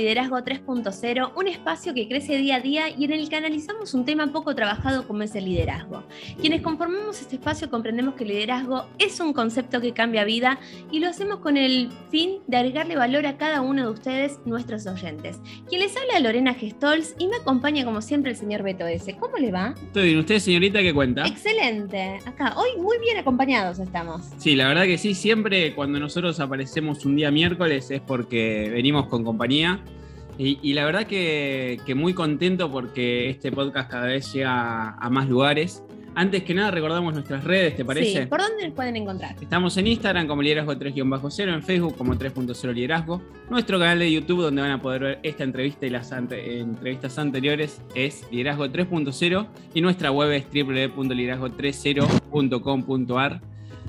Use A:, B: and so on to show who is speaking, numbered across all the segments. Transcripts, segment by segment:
A: Liderazgo 3.0, un espacio que crece día a día y en el que analizamos un tema poco trabajado como es el liderazgo. Quienes conformamos este espacio comprendemos que el liderazgo es un concepto que cambia vida y lo hacemos con el fin de agregarle valor a cada uno de ustedes, nuestros oyentes. Quien les habla Lorena Gestols y me acompaña como siempre el señor Beto S. ¿Cómo le va?
B: Estoy bien, ¿usted señorita qué cuenta?
A: Excelente, acá, hoy muy bien acompañados estamos.
B: Sí, la verdad que sí, siempre cuando nosotros aparecemos un día miércoles es porque venimos con compañía y, la verdad que, muy contento porque este podcast cada vez llega a más lugares. Antes que nada, recordamos nuestras redes, ¿te parece?
A: Sí, ¿por dónde nos pueden encontrar?
B: Estamos en Instagram como Liderazgo 3-0, en Facebook como 3.0 Liderazgo. Nuestro canal de YouTube, donde van a poder ver esta entrevista y las entrevistas anteriores, es Liderazgo 3.0 y nuestra web es www.liderazgo30.com.ar.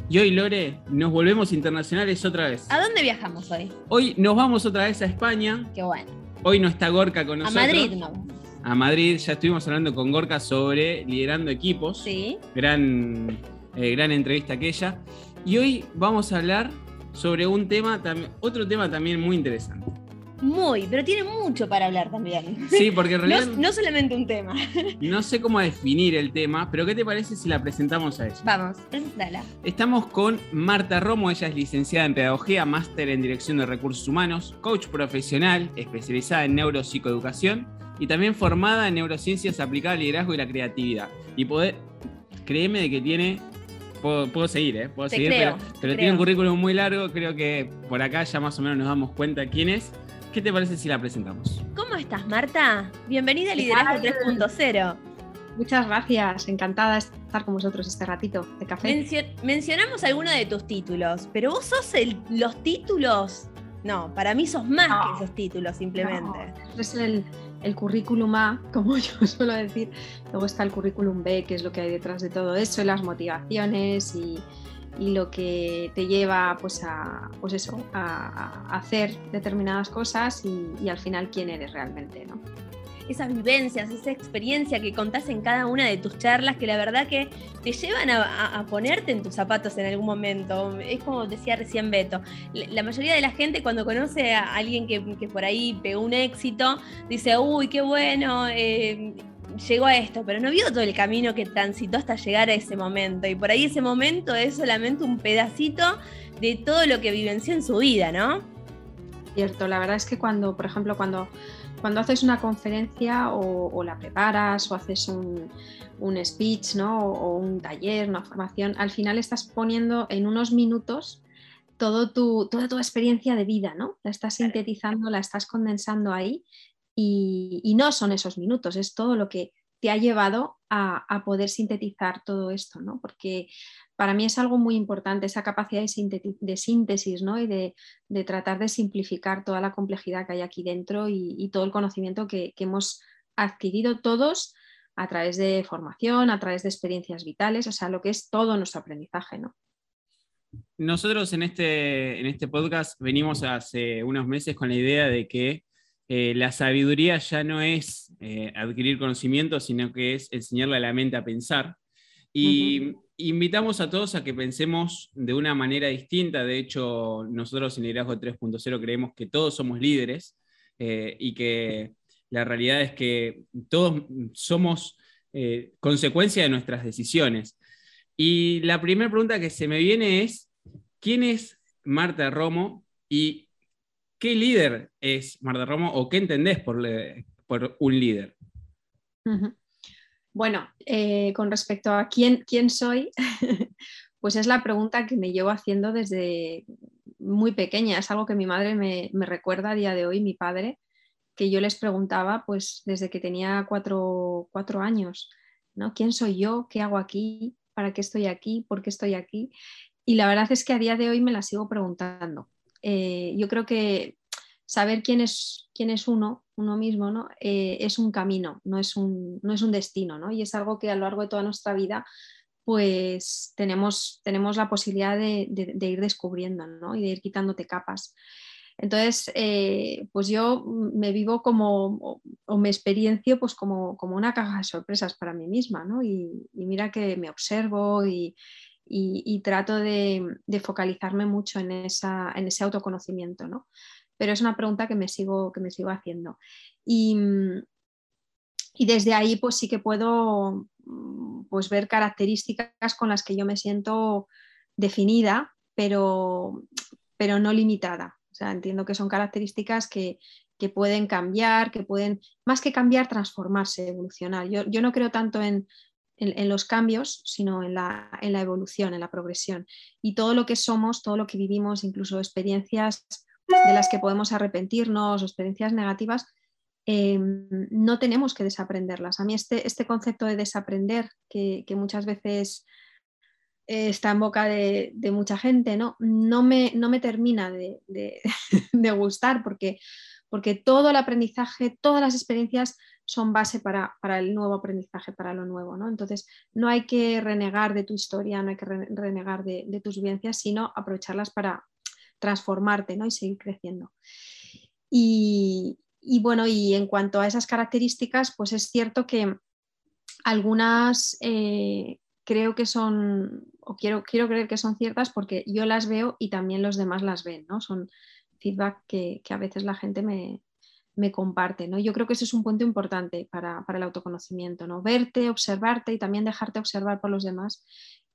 B: Y hoy, Lore, nos volvemos internacionales otra vez.
A: ¿A dónde viajamos hoy?
B: Hoy nos vamos otra vez a España.
A: Qué bueno.
B: Hoy no está Gorka con nosotros.
A: A Madrid no.
B: A Madrid, ya estuvimos hablando con Gorka sobre liderando equipos.
A: Sí.
B: Gran, eh, gran entrevista aquella. Y hoy vamos a hablar sobre un tema, otro tema también muy interesante.
A: Muy, pero tiene mucho para hablar también.
B: Sí, porque en realidad.
A: No, solamente un tema.
B: No sé cómo definir el tema, pero ¿qué te parece si la presentamos a ella?
A: Vamos, dala.
B: Estamos con Marta Romo, ella es licenciada en Pedagogía, máster en Dirección de Recursos Humanos, coach profesional, especializada en neuropsicoeducación y también formada en neurociencias aplicadas al liderazgo y la creatividad. Y poder, créeme de que tiene Puedo, seguir, ¿eh? Puedo seguir, pero, tiene un currículum muy largo. Creo que por acá ya más o menos nos damos cuenta quién es. ¿Qué te parece si la presentamos?
A: ¿Cómo estás, Marta? Bienvenida a Liderazgo 3.0.
C: Muchas gracias, encantada de estar con vosotros este ratito de café.
A: mencionamos algunos de tus títulos, pero vos sos los títulos. No, para mí sos más que esos títulos, simplemente.
C: es el, el currículum A, como yo suelo decir. Luego está el currículum B, que es lo que hay detrás de todo eso, las motivaciones y, y lo que te lleva pues a, pues eso, a, hacer determinadas cosas y, al final quién eres realmente, ¿no?
A: Esas vivencias, esa experiencia que contás en cada una de tus charlas, que la verdad que te llevan a, ponerte en tus zapatos en algún momento. Es como decía recién Beto, la mayoría de la gente cuando conoce a alguien que, por ahí pegó un éxito, dice, uy, qué bueno, eh, llegó a esto, pero no vio todo el camino que transitó hasta llegar a ese momento. Y por ahí ese momento es solamente un pedacito de todo lo que vivenció en su vida, ¿no?
C: Cierto, la verdad es que cuando, por ejemplo, cuando, cuando haces una conferencia o, la preparas o haces un, speech, ¿no? O, un taller, una formación, al final estás poniendo en unos minutos todo tu, toda tu experiencia de vida, ¿no? La estás sintetizando, la estás condensando ahí y, no son esos minutos, es todo lo que te ha llevado a, poder sintetizar todo esto, ¿no? Porque para mí es algo muy importante esa capacidad de, síntesis ¿no? y de, tratar de simplificar toda la complejidad que hay aquí dentro y, todo el conocimiento que, hemos adquirido todos a través de formación, a través de experiencias vitales, o sea, lo que es todo nuestro aprendizaje, ¿no?
B: Nosotros en este, en este podcast venimos hace unos meses con la idea de que eh, la sabiduría ya no es eh, adquirir conocimiento, sino que es enseñarle a la mente a pensar. Y invitamos a todos a que pensemos de una manera distinta. De hecho, nosotros en Liderazgo 3.0 creemos que todos somos líderes eh, y que la realidad es que todos somos consecuencia de nuestras decisiones. Y la primera pregunta que se me viene es, ¿quién es Marta Romo y ¿Qué líder es Marta Romo o qué entendés por, un líder?
C: Bueno, eh, con respecto a quién, quién soy, pues es la pregunta que me llevo haciendo desde muy pequeña. Es algo que mi madre me, recuerda a día de hoy, mi padre, que yo les preguntaba pues desde que tenía cuatro, cuatro años, ¿no? ¿Quién soy yo? ¿Qué hago aquí? ¿Para qué estoy aquí? ¿Por qué estoy aquí? Y la verdad es que a día de hoy me la sigo preguntando. Eh, yo creo que saber quién es, quién es uno, uno mismo, ¿no? Eh, es un camino, no es un, no es un destino, ¿no? Y es algo que a lo largo de toda nuestra vida pues tenemos, tenemos la posibilidad de, ir descubriendo ¿no? y de ir quitándote capas. Entonces, eh, pues yo me vivo como, o, me experiencio pues como, como, una caja de sorpresas para mí misma, ¿no? Y, mira que me observo y, trato de, focalizarme mucho en, esa, en ese autoconocimiento, ¿no? Pero es una pregunta que me sigo, que me sigo haciendo. Y, y desde ahí pues sí que puedo pues ver características con las que yo me siento definida, pero, pero no limitada. O sea, entiendo que son características que, pueden cambiar, que pueden, más que cambiar, transformarse, evolucionar. Yo, no creo tanto en, los cambios, sino en la, en la, evolución, en la progresión. Y todo lo que somos, todo lo que vivimos, incluso experiencias de las que podemos arrepentirnos, experiencias negativas, eh, no tenemos que desaprenderlas. A mí este, este concepto de desaprender, que, muchas veces eh, está en boca de, mucha gente, ¿no? No, me, no me termina de, gustar porque, porque, todo el aprendizaje, todas las experiencias son base para, el nuevo aprendizaje, para lo nuevo. ¿no? Entonces, no hay que renegar de tu historia, no hay que renegar de, tus vivencias, sino aprovecharlas para transformarte ¿no? y seguir creciendo. Y, y bueno, y en cuanto a esas características, pues es cierto que algunas eh, creo que son, o quiero, quiero creer que son ciertas porque yo las veo y también los demás las ven, ¿no? Son feedback que, a veces la gente me, comparte, ¿no? Yo creo que ese es un punto importante para, para, el autoconocimiento, ¿no? Verte, observarte y también dejarte observar por los demás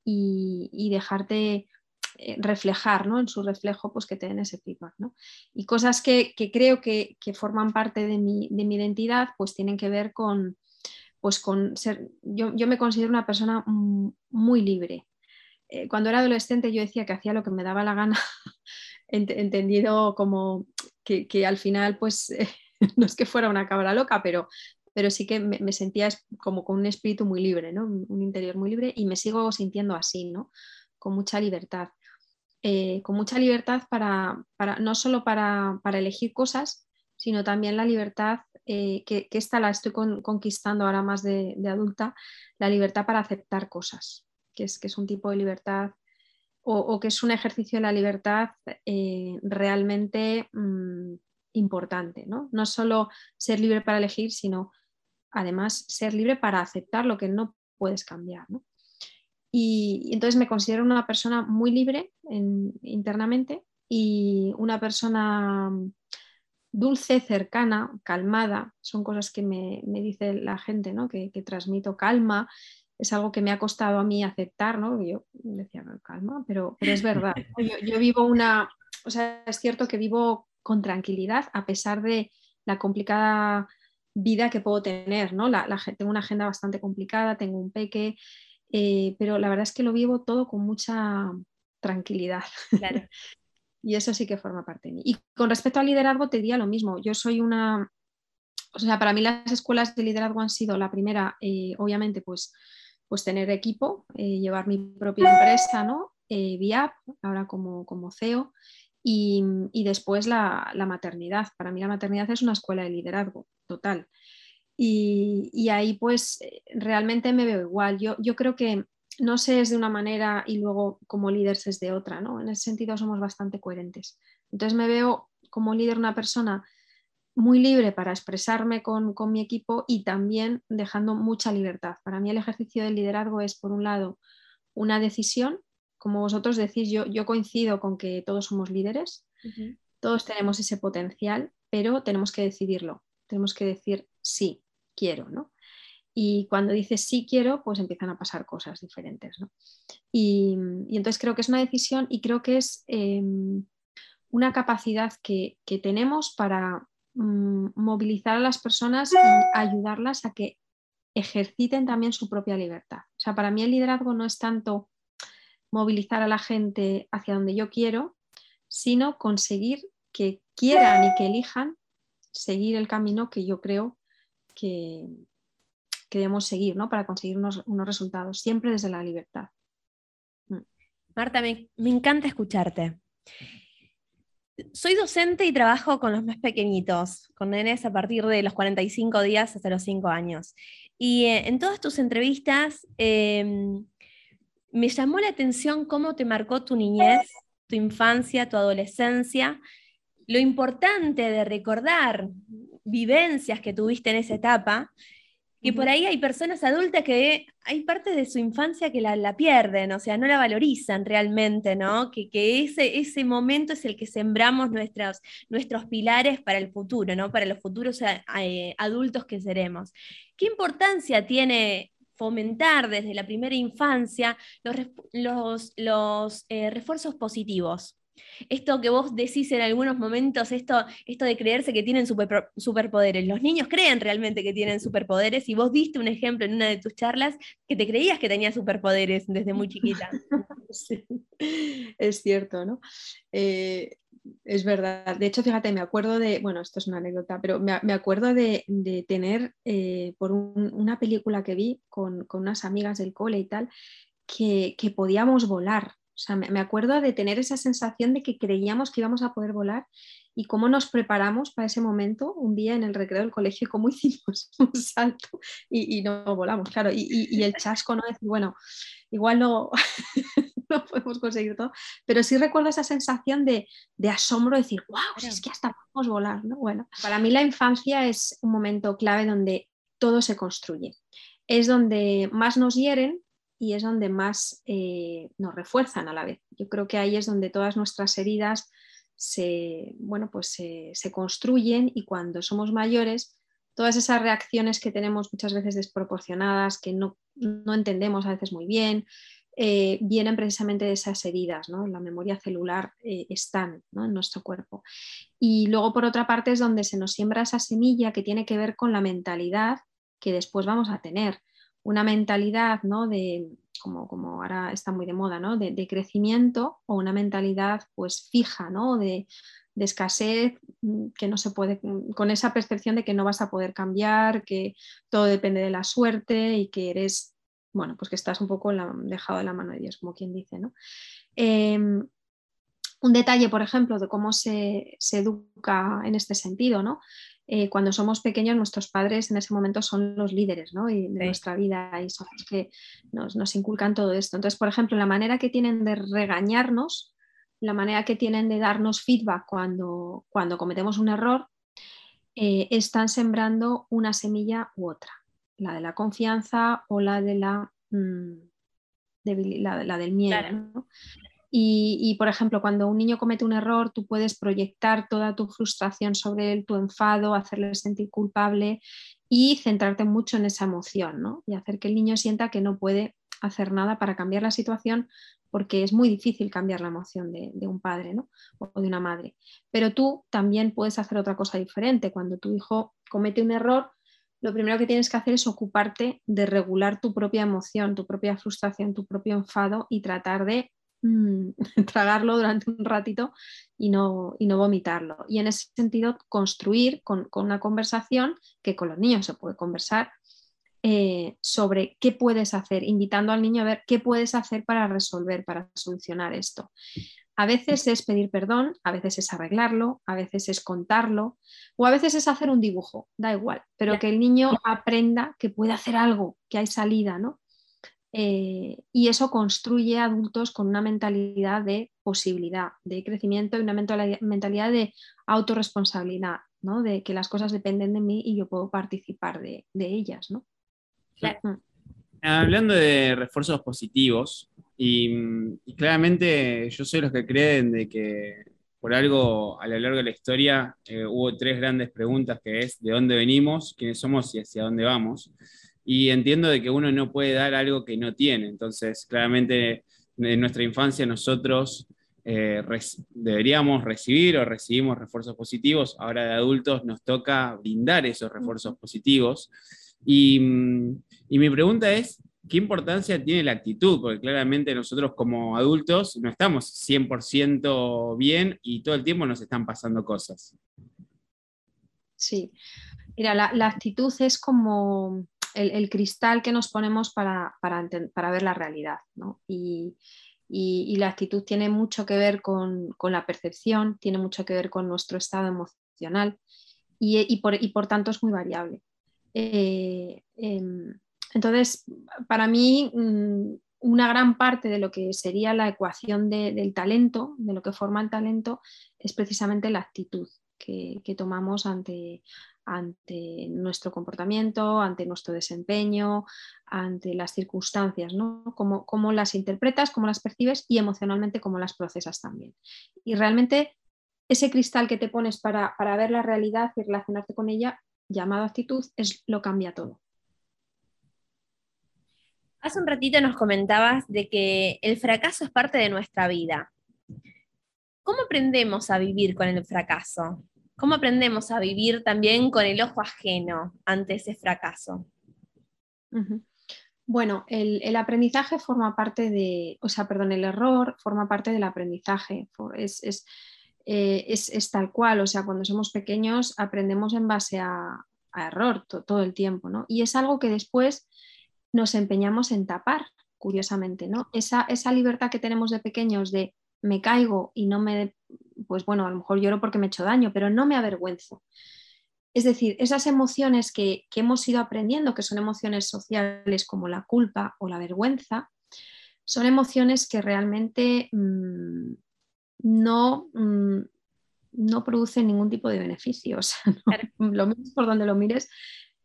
C: y, y dejarte eh, reflejar ¿no? en su reflejo, pues que te den ese feedback. ¿no? Y cosas que, creo que, forman parte de mi, identidad, pues tienen que ver con, pues con ser, yo, me considero una persona muy libre. Eh, cuando era adolescente yo decía que hacía lo que me daba la gana, entendido como que, al final, pues no es que fuera una cabra loca, pero, pero sí que me, sentía como con un espíritu muy libre, ¿no? un interior muy libre y me sigo sintiendo así, ¿no? con mucha libertad. Eh, con mucha libertad para, no solo para, elegir cosas, sino también la libertad, eh, que, esta la estoy conquistando ahora más de, adulta, la libertad para aceptar cosas, que es, que es un tipo de libertad o, que es un ejercicio de la libertad eh, realmente mm, importante. ¿no? no solo ser libre para elegir, sino además ser libre para aceptar lo que no puedes cambiar. ¿no? Y, entonces me considero una persona muy libre internamente y una persona dulce, cercana, calmada. Son cosas que me, dice la gente, ¿no? que, transmito calma. Es algo que me ha costado a mí aceptar, ¿no? Yo decía, calma, pero, pero es verdad. Yo, vivo una, o sea, es cierto que vivo con tranquilidad a pesar de la complicada vida que puedo tener, ¿no? La, tengo una agenda bastante complicada, tengo un peque, eh, pero la verdad es que lo vivo todo con mucha tranquilidad. y eso sí que forma parte de mí. Y con respecto al liderazgo, te diría lo mismo. Yo soy una, o sea, para mí las escuelas de liderazgo han sido la primera, eh, obviamente, pues, pues tener equipo, eh, llevar mi propia empresa, ¿no? VIAP, ahora como, como CEO, y, después la, maternidad. Para mí la maternidad es una escuela de liderazgo total. Y, ahí pues eh, realmente me veo igual. Yo, yo creo que no sé es de una manera y luego como líderes es de otra, ¿no? En ese sentido somos bastante coherentes. Entonces me veo como líder una persona muy libre para expresarme con, mi equipo y también dejando mucha libertad. Para mí el ejercicio del liderazgo es, por un lado, una decisión. Como vosotros decís, yo, yo coincido con que todos somos líderes, todos tenemos ese potencial, pero tenemos que decidirlo. Tenemos que decir sí, quiero, ¿no? Y cuando dices sí quiero, pues empiezan a pasar cosas diferentes, ¿no? Y, entonces creo que es una decisión y creo que es em, una capacidad que, tenemos para mm, movilizar a las personas y ayudarlas a que ejerciten también su propia libertad. O sea, para mí el liderazgo no es tanto movilizar a la gente hacia donde yo quiero, sino conseguir que quieran y que elijan seguir el camino que yo creo que, debemos seguir ¿no? para conseguir unos, resultados, siempre desde la libertad.
A: Mm. Marta, me, encanta escucharte. Soy docente y trabajo con los más pequeñitos, con nenes a partir de los 45 días hasta los 5 años. Y eh, en todas tus entrevistas em, me llamó la atención cómo te marcó tu niñez, tu infancia, tu adolescencia lo importante de recordar vivencias que tuviste en esa etapa, que por ahí hay personas adultas que hay partes de su infancia que la, pierden, o sea, no la valorizan realmente, ¿no? Que, ese, ese momento es el que sembramos nuestros, nuestros pilares para el futuro, ¿no? Para los futuros eh, adultos que seremos. ¿Qué importancia tiene fomentar desde la primera infancia los, los, eh, refuerzos positivos. Esto que vos decís en algunos momentos, esto, esto de creerse que tienen superpoderes. Los niños creen realmente que tienen superpoderes y vos diste un ejemplo en una de tus charlas que te creías que tenía superpoderes desde muy chiquita.
C: es cierto, ¿no? Eh, es verdad. De hecho, fíjate, me acuerdo de, bueno, esto es una anécdota, pero me, acuerdo de, tener eh, por una película que vi con, unas amigas del cole y tal, que, podíamos volar. O sea, me, acuerdo de tener esa sensación de que creíamos que íbamos a poder volar y cómo nos preparamos para ese momento un día en el recreo del colegio, cómo hicimos un salto y, no volamos, claro. Y, y, el chasco, ¿no? Decir, bueno, igual no, no podemos conseguir todo, pero sí recuerdo esa sensación de, asombro, de decir, wow, es que hasta podemos volar, ¿no? Bueno, para mí la infancia es un momento clave donde todo se construye. Es donde más nos hieren y es donde más eh, nos refuerzan a la vez. Yo creo que ahí es donde todas nuestras heridas se, bueno, pues se, construyen y cuando somos mayores, todas esas reacciones que tenemos muchas veces desproporcionadas, que no, no entendemos a veces muy bien, eh, vienen precisamente de esas heridas, ¿no? la memoria celular eh, están en nuestro cuerpo. Y luego, por otra parte, es donde se nos siembra esa semilla que tiene que ver con la mentalidad que después vamos a tener. Una mentalidad ¿no? de, como, como ahora está muy de moda, ¿no? de, crecimiento o una mentalidad pues fija, ¿no? de, de escasez, mm, que no se puede, mm, con esa percepción de que no vas a poder cambiar, que todo depende de la suerte y que eres bueno, pues que estás un poco dejado de la mano de Dios, como quien dice, ¿no? Em, un detalle, por ejemplo, de cómo se, educa en este sentido, ¿no? Eh, cuando somos pequeños, nuestros padres en ese momento son los líderes ¿no? de nuestra vida y son los que nos, inculcan todo esto. Entonces, por ejemplo, la manera que tienen de regañarnos, la manera que tienen de darnos feedback cuando, cuando cometemos un error, eh, están sembrando una semilla u otra la de la confianza o la de la, mm, la, del miedo. Y, por ejemplo, cuando un niño comete un error, tú puedes proyectar toda tu frustración sobre él, tu enfado, hacerle sentir culpable y centrarte mucho en esa emoción, ¿no? Y hacer que el niño sienta que no puede hacer nada para cambiar la situación porque es muy difícil cambiar la emoción de, de, un padre ¿no? o de una madre. Pero tú también puedes hacer otra cosa diferente. Cuando tu hijo comete un error, lo primero que tienes que hacer es ocuparte de regular tu propia emoción, tu propia frustración, tu propio enfado y tratar de mm, tragarlo durante un ratito y no, y no vomitarlo. Y en ese sentido, construir con, una conversación que con los niños se puede conversar eh, sobre qué puedes hacer, invitando al niño a ver qué puedes hacer para resolver, para solucionar esto. A veces es pedir perdón, a veces es arreglarlo, a veces es contarlo o a veces es hacer un dibujo, da igual, pero que el niño aprenda que puede hacer algo, que hay salida, ¿no? Eh, y eso construye adultos con una mentalidad de posibilidad, de crecimiento y una mentalidad de autorresponsabilidad, ¿no? de que las cosas dependen de mí y yo puedo participar de, ellas. ¿no?
B: Mm. Hablando de refuerzos positivos, y, claramente yo soy los que creen de que por algo a lo largo de la historia eh, hubo tres grandes preguntas que es de dónde venimos, quiénes somos y hacia dónde vamos. Y entiendo de que uno no puede dar algo que no tiene. Entonces, claramente en nuestra infancia nosotros eh, deberíamos recibir o recibimos refuerzos positivos. Ahora de adultos nos toca brindar esos refuerzos positivos. Y, y mi pregunta es, ¿qué importancia tiene la actitud? Porque claramente nosotros como adultos no estamos 100% bien y todo el tiempo nos están pasando cosas.
C: Sí, mira, la, actitud es como el, cristal que nos ponemos para, ver la realidad, ¿no? Y, la actitud tiene mucho que ver con, la percepción, tiene mucho que ver con nuestro estado emocional y, por, tanto es muy variable. Eh, em, entonces, para mí, mm, una gran parte de lo que sería la ecuación del talento, de lo que forma el talento, es precisamente la actitud que, tomamos ante, nuestro comportamiento, ante nuestro desempeño, ante las circunstancias, ¿no? Cómo, las interpretas, cómo las percibes y emocionalmente cómo las procesas también. Y realmente ese cristal que te pones para, para ver la realidad y relacionarte con ella, llamado actitud, es lo cambia todo.
A: Hace un ratito nos comentabas de que el fracaso es parte de nuestra vida. ¿Cómo aprendemos a vivir con el fracaso? ¿Cómo aprendemos a vivir también con el ojo ajeno ante ese fracaso?
C: Bueno, el, aprendizaje forma parte de, o sea, perdón, el error forma parte del aprendizaje. Eh, es, tal cual, o sea, cuando somos pequeños aprendemos en base a, error todo el tiempo, ¿no? Y es algo que después nos empeñamos en tapar, curiosamente, ¿no? Esa, esa libertad que tenemos de pequeños de me caigo y no me, pues bueno, a lo mejor lloro porque me he hecho daño, pero no me avergüenzo. Es decir, esas emociones que, hemos ido aprendiendo, que son emociones sociales como la culpa o la vergüenza, son emociones que realmente mm, no, mm, no producen ningún tipo de beneficios. Lo mismo por donde lo mires,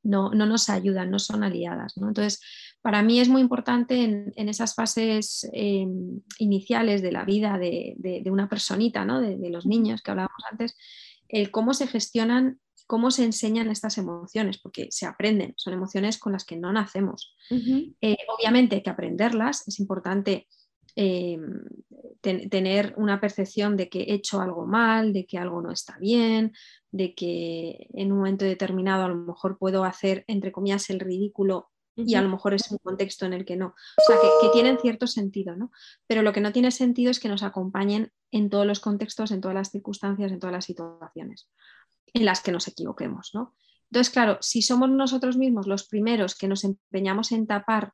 C: no, nos ayudan, no son aliadas. Entonces, para mí es muy importante en, esas fases eh, iniciales de la vida de, una personita, ¿no? de, los niños que hablábamos antes, el cómo se gestionan, cómo se enseñan estas emociones, porque se aprenden, son emociones con las que no nacemos. Eh, obviamente hay que aprenderlas, es importante eh, tener una percepción de que he hecho algo mal, de que algo no está bien, de que en un momento determinado a lo mejor puedo hacer, entre comillas, el ridículo y a lo mejor es un contexto en el que no. O sea, que, tienen cierto sentido, ¿no? Pero lo que no tiene sentido es que nos acompañen en todos los contextos, en todas las circunstancias, en todas las situaciones en las que nos equivoquemos, ¿no? Entonces, claro, si somos nosotros mismos los primeros que nos empeñamos en tapar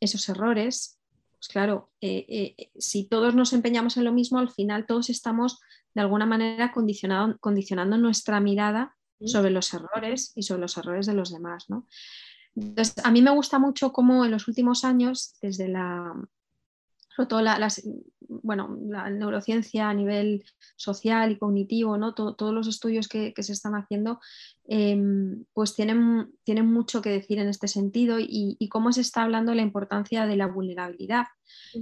C: esos errores, pues claro, eh, eh, si todos nos empeñamos en lo mismo, al final todos estamos de alguna manera condicionando nuestra mirada sobre los errores y sobre los errores de los demás. ¿no? Entonces, a mí me gusta mucho cómo en los últimos años, desde la, sobre todo la, bueno, la neurociencia a nivel social y cognitivo, ¿no? todos los estudios que, se están haciendo, em, pues tienen, tienen, mucho que decir en este sentido y, cómo se está hablando de la importancia de la vulnerabilidad,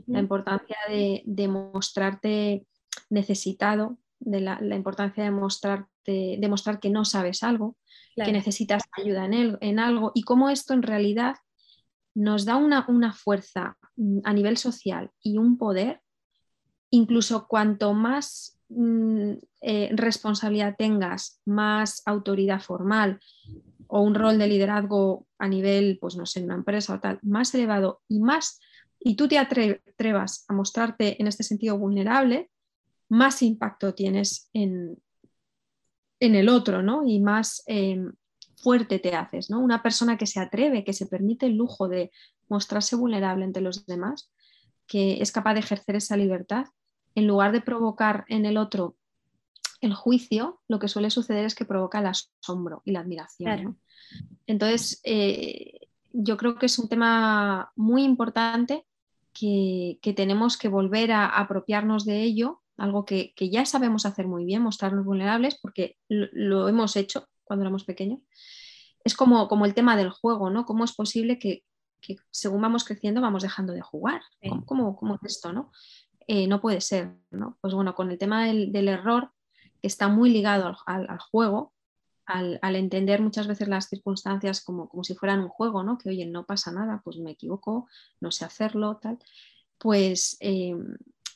C: la importancia de, de mostrarte necesitado, de la, importancia de, mostrarte, demostrar que no sabes algo, que necesitas ayuda en, en, algo y cómo esto en realidad nos da una, fuerza mm, a nivel social y un poder, incluso cuanto más mm, eh, responsabilidad tengas, más autoridad formal o un rol de liderazgo a nivel, pues no sé, una empresa o tal, más elevado y más, y tú te atrevas a mostrarte en este sentido vulnerable, más impacto tienes en, en el otro, ¿no? Y más em, fuerte te haces, ¿no? Una persona que se atreve, que se permite el lujo de mostrarse vulnerable ante los demás, que es capaz de ejercer esa libertad, en lugar de provocar en el otro el juicio, lo que suele suceder es que provoca el asombro y la admiración. Entonces, eh, yo creo que es un tema muy importante que, tenemos que volver a apropiarnos de ello algo que, ya sabemos hacer muy bien, mostrarnos vulnerables, porque lo, hemos hecho cuando éramos pequeños. Es como, como, el tema del juego, ¿no? ¿Cómo es posible que, según vamos creciendo vamos dejando de jugar? ¿Cómo, cómo, es esto, no? Eh, no puede ser, ¿no? Pues bueno, con el tema del, error, que está muy ligado al, juego, al, entender muchas veces las circunstancias como, como, si fueran un juego, ¿no? Que oye, no pasa nada, pues me equivoco, no sé hacerlo, tal. Pues eh,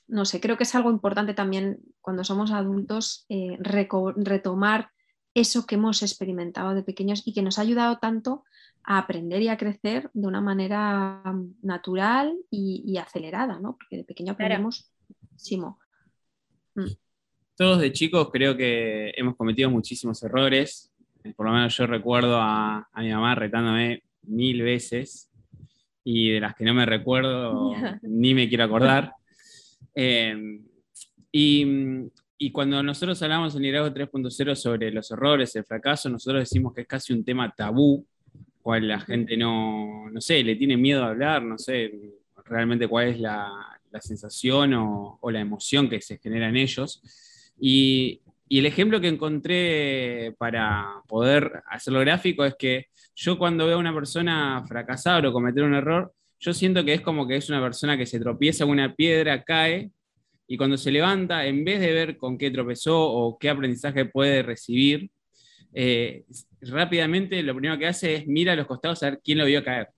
C: no sé, creo que es algo importante también cuando somos adultos eh, retomar eso que hemos experimentado de pequeños y que nos ha ayudado tanto a aprender y a crecer de una manera natural y, acelerada, ¿no? Porque de pequeño aprendemos muchísimo.
B: Mm. Todos de chicos creo que hemos cometido muchísimos errores. Por lo menos yo recuerdo a, mi mamá retándome mil veces y de las que no me recuerdo ni me quiero acordar. Em, y, cuando nosotros hablamos en Liderazgo 3.0 sobre los errores, el fracaso, nosotros decimos que es casi un tema tabú, cual la gente no, no sé, le tiene miedo a hablar, no sé, realmente cuál es la, sensación o, la emoción que se genera en ellos. Y, y, el ejemplo que encontré para poder hacerlo gráfico es que yo cuando veo a una persona fracasar o cometer un error, yo siento que es como que es una persona que se tropieza con una piedra, cae, y cuando se levanta, en vez de ver con qué tropezó o qué aprendizaje puede recibir, eh, rápidamente lo primero que hace es mira a los costados a ver quién lo vio caer.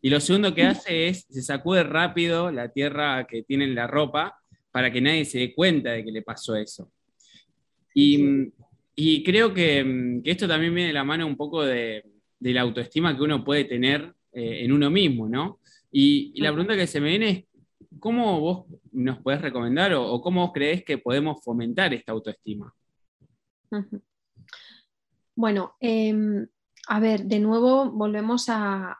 B: Y lo segundo que hace es se sacude rápido la tierra que tiene en la ropa para que nadie se dé cuenta de que le pasó eso. Y, creo que, esto también viene de la mano un poco de, la autoestima que uno puede tener eh, en uno mismo, ¿no? Y, la pregunta que se me viene es, ¿cómo vos nos podés recomendar o, cómo vos creés que podemos fomentar esta autoestima?
C: Bueno, em, a ver, de nuevo volvemos a,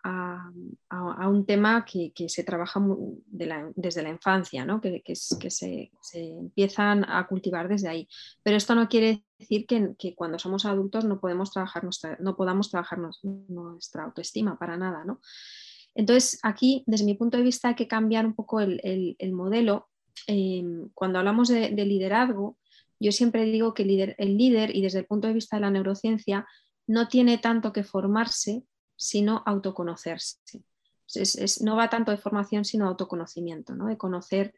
C: un tema que, se trabaja desde la infancia, ¿no? que, se, empiezan a cultivar desde ahí. Pero esto no quiere decir que, cuando somos adultos no, podemos trabajar podamos trabajar nuestra autoestima para nada. ¿no? Entonces, aquí, desde mi punto de vista, hay que cambiar un poco el, modelo. Em, cuando hablamos de, liderazgo, yo siempre digo que el líder, y desde el punto de vista de la neurociencia, no tiene tanto que formarse, sino autoconocerse. no va tanto de formación, sino autoconocimiento, ¿no? de conocer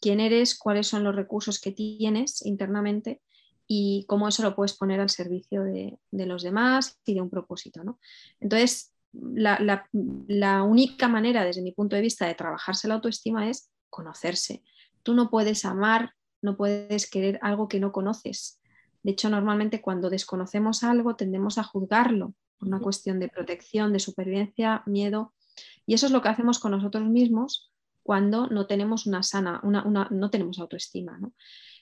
C: quién eres, cuáles son los recursos que tienes internamente y cómo eso lo puedes poner al servicio de, los demás y de un propósito. ¿no? Entonces, la, única manera, desde mi punto de vista, de trabajarse la autoestima es conocerse. Tú no puedes amar, no puedes querer algo que no conoces. De hecho, normalmente cuando desconocemos algo tendemos a juzgarlo por una cuestión de protección, de supervivencia, miedo. Y eso es lo que hacemos con nosotros mismos cuando no tenemos una sana, una, no tenemos autoestima.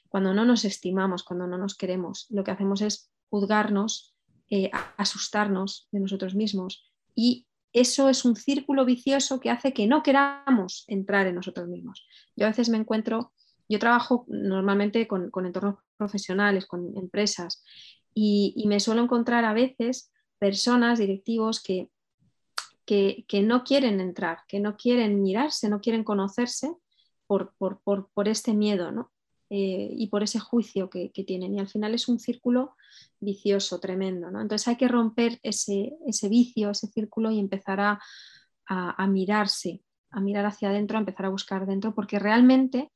C: Cuando no nos estimamos, cuando no nos queremos, lo que hacemos es juzgarnos, eh, asustarnos de nosotros mismos y eso es un círculo vicioso que hace que no queramos entrar en nosotros mismos. Yo a veces me encuentro, yo trabajo normalmente con, entornos profesionales, con empresas, y, me suelo encontrar a veces personas, directivos, que, que, no quieren entrar, que no quieren mirarse, no quieren conocerse por, por, por este miedo, ¿no? Eh, y por ese juicio que, tienen. Y al final es un círculo vicioso, tremendo. Entonces hay que romper ese, vicio, ese círculo y empezar a, mirarse, a mirar hacia adentro, a empezar a buscar dentro, porque realmente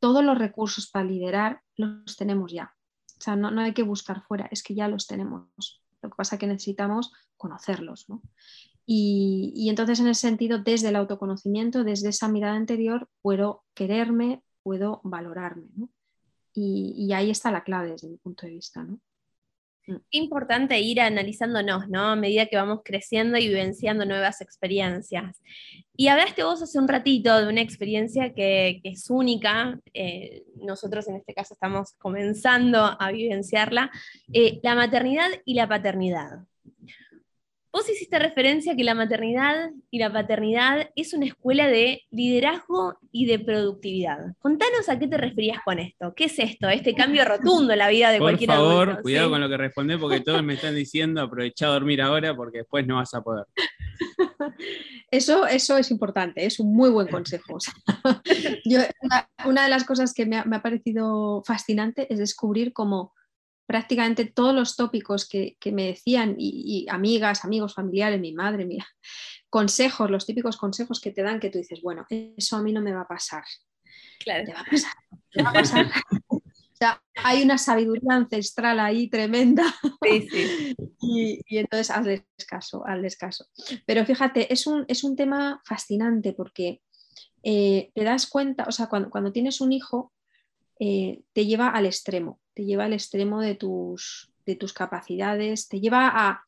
C: todos los recursos para liderar los tenemos ya. O sea, no, hay que buscar fuera, es que ya los tenemos. Lo que pasa es que necesitamos conocerlos. Y, y, entonces, en ese sentido, desde el autoconocimiento, desde esa mirada anterior, puedo quererme, puedo valorarme. Y, ahí está la clave desde mi punto de vista. ¿no?
A: Mm. Importante ir analizándonos, ¿no? A medida que vamos creciendo y vivenciando nuevas experiencias. Y hablaste vos hace un ratito de una experiencia que, es única, eh, nosotros en este caso estamos comenzando a vivenciarla, eh, la maternidad y la paternidad. Vos hiciste referencia a que la maternidad y la paternidad es una escuela de liderazgo y de productividad. Contanos a qué te referías con esto. ¿Qué es esto? Este cambio rotundo en la vida de cualquier
B: adulto. Por favor, cuidado con lo que responde porque todos me están diciendo aprovecha a dormir ahora porque después no vas a poder.
C: Eso, eso es importante, es un muy buen consejo. una, de las cosas que me ha parecido fascinante es descubrir cómo prácticamente todos los tópicos que, me decían, y, amigas, amigos, familiares, mi madre, mía, consejos, los típicos consejos que te dan que tú dices, bueno, eso a mí no me va a pasar.
A: Claro.
C: Te va a pasar. Te va a pasar. o sea, hay una sabiduría ancestral ahí tremenda.
A: Sí, sí.
C: Y, entonces al descaso, al descaso. Pero fíjate, es un, es un tema fascinante porque eh, te das cuenta, o sea, cuando, tienes un hijo, eh, te lleva al extremo te lleva al extremo de tus, de tus capacidades, te lleva a,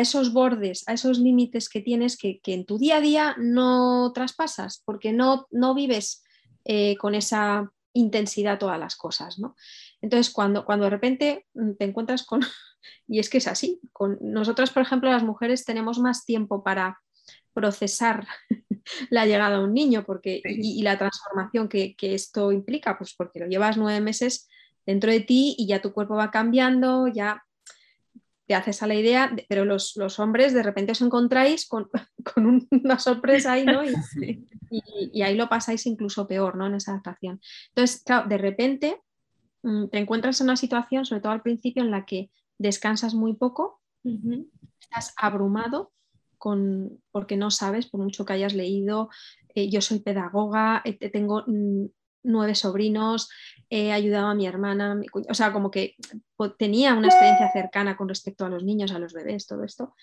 C: esos bordes, a esos límites que tienes que, en tu día a día no traspasas, porque no, no vives eh, con esa intensidad todas las cosas. ¿no? Entonces, cuando, cuando de repente te encuentras con, y es que es así, con nosotras, por ejemplo, las mujeres tenemos más tiempo para procesar la llegada a un niño porque, y, la transformación que, que, esto implica, pues porque lo llevas nueve meses dentro de ti y ya tu cuerpo va cambiando, ya te haces a la idea, pero los, hombres de repente os encontráis con, una sorpresa ahí, ¿no? Y, ahí lo pasáis incluso peor, ¿no? En esa adaptación. Entonces, claro, de repente mm, te encuentras en una situación, sobre todo al principio, en la que descansas muy poco, estás abrumado con, porque no sabes, por mucho que hayas leído, eh, yo soy pedagoga, eh, tengo mm, nueve sobrinos, he ayudado a mi hermana, o sea, como que tenía una experiencia cercana con respecto a los niños, a los bebés, todo esto.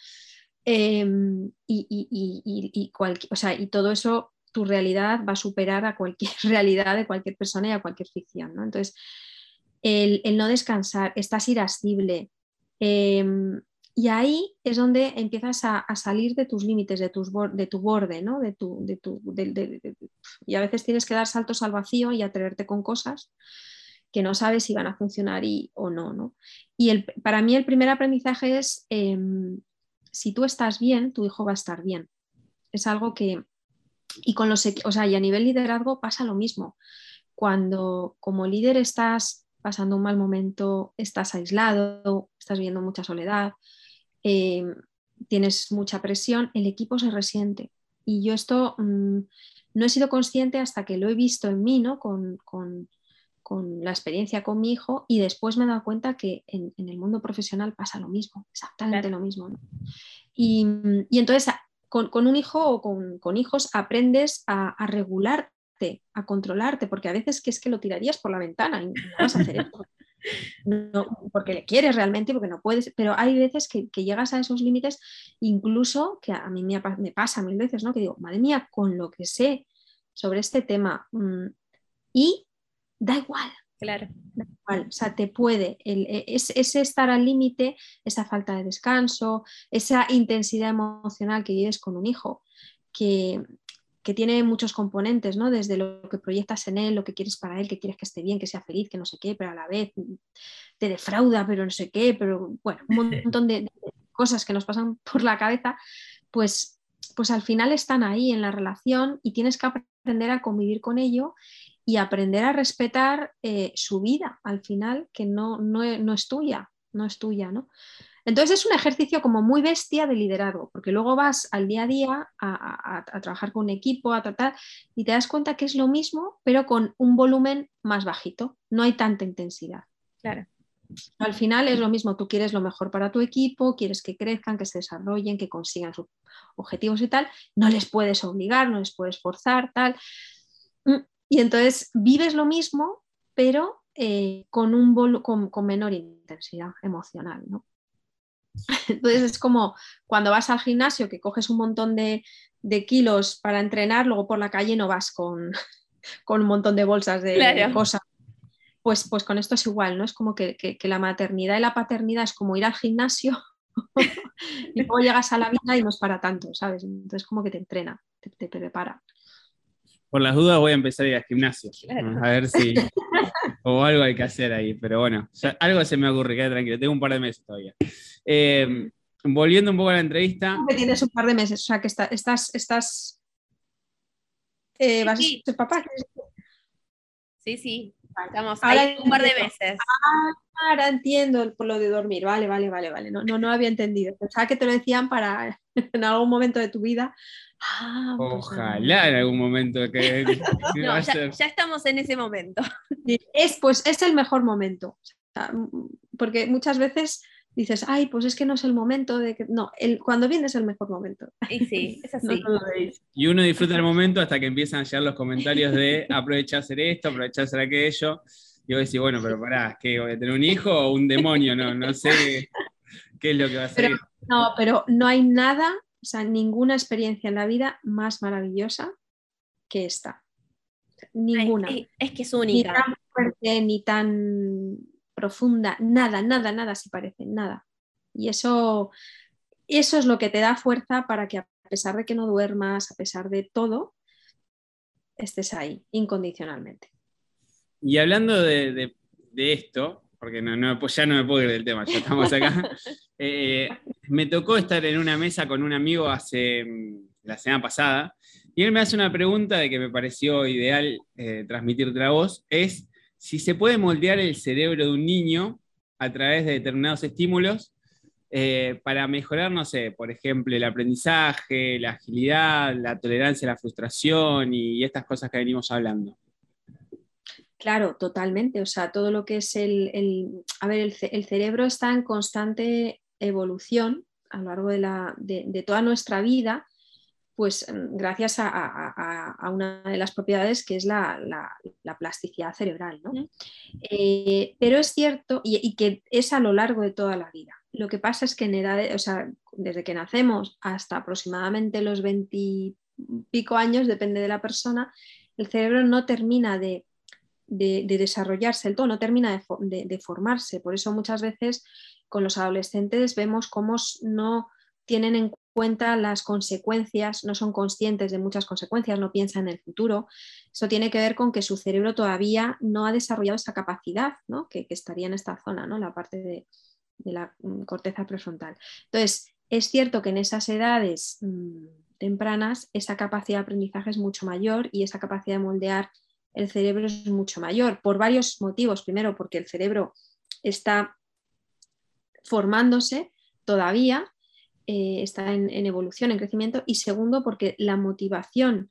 C: Em, y, o sea, y todo eso, tu realidad va a superar a cualquier realidad de cualquier persona y a cualquier ficción. ¿no? Entonces, el, no descansar, estás irascible. Em, y ahí es donde empiezas a, salir de tus límites, de, tus, de tu borde, ¿no? De tu, de tu, y a veces tienes que dar saltos al vacío y atreverte con cosas que no sabes si van a funcionar y, o no. ¿no? Y el, para mí el primer aprendizaje es, em, si tú estás bien, tu hijo va a estar bien. Es algo que, y con los, o sea, y a nivel liderazgo pasa lo mismo. Cuando como líder estás pasando un mal momento, estás aislado, estás viendo mucha soledad, eh, tienes mucha presión, el equipo se resiente. Y yo esto mm, no he sido consciente hasta que lo he visto en mí, ¿no? Con, la experiencia con mi hijo y después me he dado cuenta que en, el mundo profesional pasa lo mismo, exactamente lo mismo. Y, entonces con, un hijo o con, hijos aprendes a, a, regularte, a controlarte, porque a veces que es que lo tirarías por la ventana y no vas a hacer esto no, porque le quieres realmente, porque no puedes, pero hay veces que, llegas a esos límites, incluso que a mí me, pasa mil veces, ¿no? Que digo, madre mía, con lo que sé sobre este tema, mm, y da igual.
A: Claro.
C: Da igual, o sea, te puede, e, ese estar al límite, esa falta de descanso, esa intensidad emocional que vives con un hijo, que, que tiene muchos componentes, ¿no? Desde lo que proyectas en él, lo que quieres para él, que quieres que esté bien, que sea feliz, que no sé qué, pero a la vez te defrauda, pero no sé qué, pero bueno, un montón de, cosas que nos pasan por la cabeza, pues, pues al final están ahí en la relación y tienes que aprender a convivir con ello y aprender a respetar eh, su vida al final, que no, no, no es tuya, no es tuya, ¿no? Entonces es un ejercicio como muy bestia de liderazgo, porque luego vas al día a día a, trabajar con un equipo, a tratar, y te das cuenta que es lo mismo, pero con un volumen más bajito, no hay tanta intensidad.
A: Claro.
C: Al final es lo mismo, tú quieres lo mejor para tu equipo, quieres que crezcan, que se desarrollen, que consigan sus objetivos y tal, no les puedes obligar, no les puedes forzar, tal. Mm, y entonces vives lo mismo, pero eh, con, un con, con menor intensidad emocional. ¿no? Entonces es como cuando vas al gimnasio que coges un montón de, kilos para entrenar, luego por la calle no vas con, un montón de bolsas de, cosas. Pues, pues con esto es igual, ¿no? Es como que, la maternidad y la paternidad es como ir al gimnasio y luego llegas a la vida y no es para tanto, ¿sabes? Entonces como que te entrena, te prepara.
B: Por las dudas voy a empezar a ir al gimnasio. A ver si. o algo hay que hacer ahí. Pero bueno, algo se me ocurre, queda tranquilo. Tengo un par de meses todavía. Eh, volviendo un poco a la entrevista.
C: Tienes un par de meses, o sea que estás. estás eh, ¿Vas a ser papá?
A: Sí, sí. Estamos ahí un par de meses.
C: Ah, ahora entiendo por lo de dormir. Vale, vale, vale, vale. No, no, no había entendido. Pensaba que te lo decían para en algún momento de tu vida
B: Ah, pues Ojalá en algún momento que...
A: ya, estamos en ese momento.
C: Es, pues es el mejor momento. Porque muchas veces dices, ay, pues es que no es el momento de que. No, el, cuando viene es el mejor momento.
A: Y sí, es así.
B: y uno disfruta el momento hasta que empiezan a llegar los comentarios de aprovechar hacer esto, aprovechar hacer aquello. Y vos decís, bueno, pero pará, ¿qué voy a tener un hijo o un demonio? No, no sé qué es lo que va a ser.
C: no, pero no hay nada o sea, ninguna experiencia en la vida más maravillosa que esta. Ninguna.
A: es que es única.
C: Ni tan fuerte, ni tan profunda, nada, nada, nada se parece, nada. Y eso, eso es lo que te da fuerza para que a pesar de que no duermas, a pesar de todo, estés ahí incondicionalmente.
B: Y hablando de, esto, porque no, pues ya no me puedo ir del tema, ya estamos acá. Eh, me tocó estar en una mesa con un amigo hace mm, la semana pasada y él me hace una pregunta de que me pareció ideal eh, transmitirte a vos, es si se puede moldear el cerebro de un niño a través de determinados estímulos eh, para mejorar, no sé, por ejemplo, el aprendizaje, la agilidad, la tolerancia a la frustración y, estas cosas que venimos hablando.
C: Claro, totalmente. O sea, todo lo que es el, a ver, el, cerebro está en constante evolución a lo largo de, toda nuestra vida, pues mm, gracias a, una de las propiedades que es la, plasticidad cerebral. ¿no? Eh, pero es cierto y, que es a lo largo de toda la vida. Lo que pasa es que en edades, o sea, desde que nacemos hasta aproximadamente los 20 pico años, depende de la persona, el cerebro no termina de, desarrollarse, el todo no termina de, formarse. Por eso muchas veces con los adolescentes vemos cómo no tienen en cuenta las consecuencias, no son conscientes de muchas consecuencias, no piensan en el futuro. Eso tiene que ver con que su cerebro todavía no ha desarrollado esa capacidad, ¿no? que, estaría en esta zona, ¿no? la parte de, de la mm, corteza prefrontal. Entonces, es cierto que en esas edades mm, tempranas esa capacidad de aprendizaje es mucho mayor y esa capacidad de moldear el cerebro es mucho mayor por varios motivos. Primero, porque el cerebro está formándose todavía, eh, está en, evolución, en crecimiento, y segundo, porque la motivación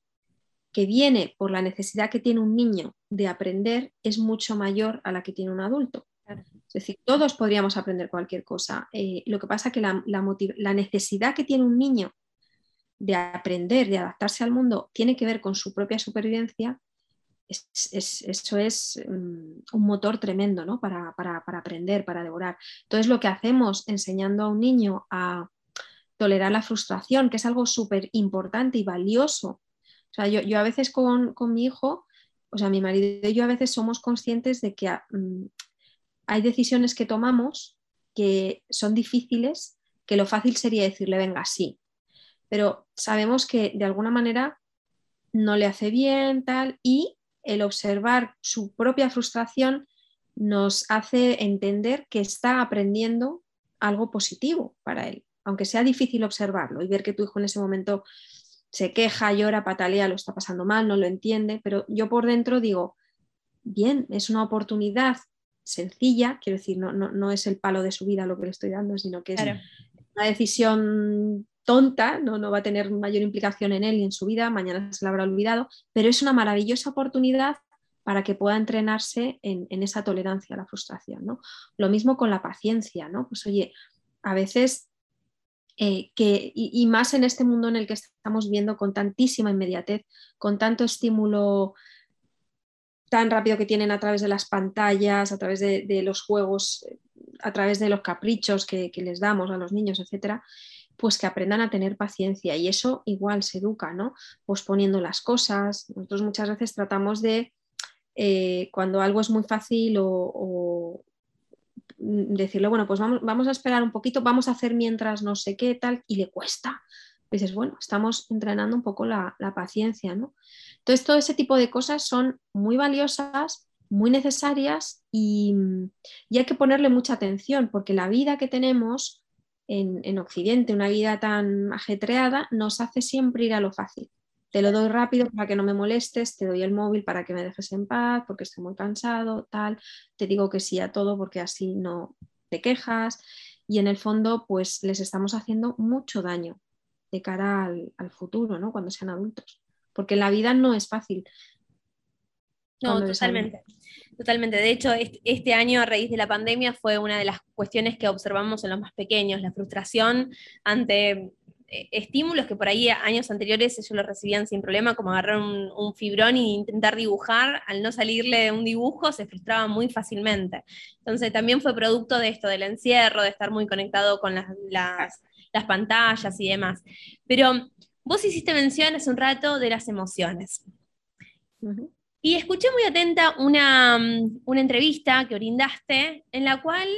C: que viene por la necesidad que tiene un niño de aprender es mucho mayor a la que tiene un adulto. Es decir, todos podríamos aprender cualquier cosa. Eh, lo que pasa es que la, necesidad que tiene un niño de aprender, de adaptarse al mundo, tiene que ver con su propia supervivencia. eso es mm, un motor tremendo ¿no? para, aprender, para devorar. Entonces, lo que hacemos enseñando a un niño a tolerar la frustración, que es algo súper importante y valioso. O sea, yo, a veces con, mi hijo, o sea, mi marido y yo a veces somos conscientes de que mm, hay decisiones que tomamos que son difíciles, que lo fácil sería decirle, venga, sí, pero sabemos que de alguna manera no le hace bien, tal, y el observar su propia frustración nos hace entender que está aprendiendo algo positivo para él, aunque sea difícil observarlo y ver que tu hijo en ese momento se queja, llora, patalea, lo está pasando mal, no lo entiende, pero yo por dentro digo, bien, es una oportunidad sencilla, quiero decir, no, no, es el palo de su vida lo que le estoy dando, sino que es una decisión tonta, ¿no? no va a tener mayor implicación en él y en su vida, mañana se la habrá olvidado, pero es una maravillosa oportunidad para que pueda entrenarse en, esa tolerancia a la frustración. ¿no? Lo mismo con la paciencia, ¿no? Pues oye, a veces eh, que, y, más en este mundo en el que estamos viendo con tantísima inmediatez, con tanto estímulo tan rápido que tienen a través de las pantallas, a través de, los juegos, a través de los caprichos que, les damos a los niños, etcétera, pues que aprendan a tener paciencia y eso igual se educa, ¿no? Posponiendo las cosas. Nosotros muchas veces tratamos de, eh, cuando algo es muy fácil o, decirle, bueno, pues vamos, vamos a esperar un poquito, vamos a hacer mientras no sé qué tal, y le cuesta dices, bueno, estamos entrenando un poco la, paciencia, ¿no? Entonces, todo ese tipo de cosas son muy valiosas, muy necesarias y, hay que ponerle mucha atención porque la vida que tenemos en, en, Occidente, una vida tan ajetreada, nos hace siempre ir a lo fácil. Te lo doy rápido para que no me molestes, te doy el móvil para que me dejes en paz porque estoy muy cansado, tal, te digo que sí a todo porque así no te quejas y en el fondo pues les estamos haciendo mucho daño de cara al, futuro, ¿no? Cuando sean adultos. Porque la vida no es fácil.
A: No, totalmente. Totalmente. De hecho, este año a raíz de la pandemia fue una de las cuestiones que observamos en los más pequeños, la frustración ante estímulos que por ahí años anteriores ellos lo recibían sin problema, como agarrar un, fibrón e intentar dibujar, al no salirle un dibujo se frustraba muy fácilmente. Entonces también fue producto de esto, del encierro, de estar muy conectado con las, las pantallas y demás. Pero vos hiciste mención hace un rato de las emociones. Y escuché muy atenta una, una, entrevista que brindaste en la cual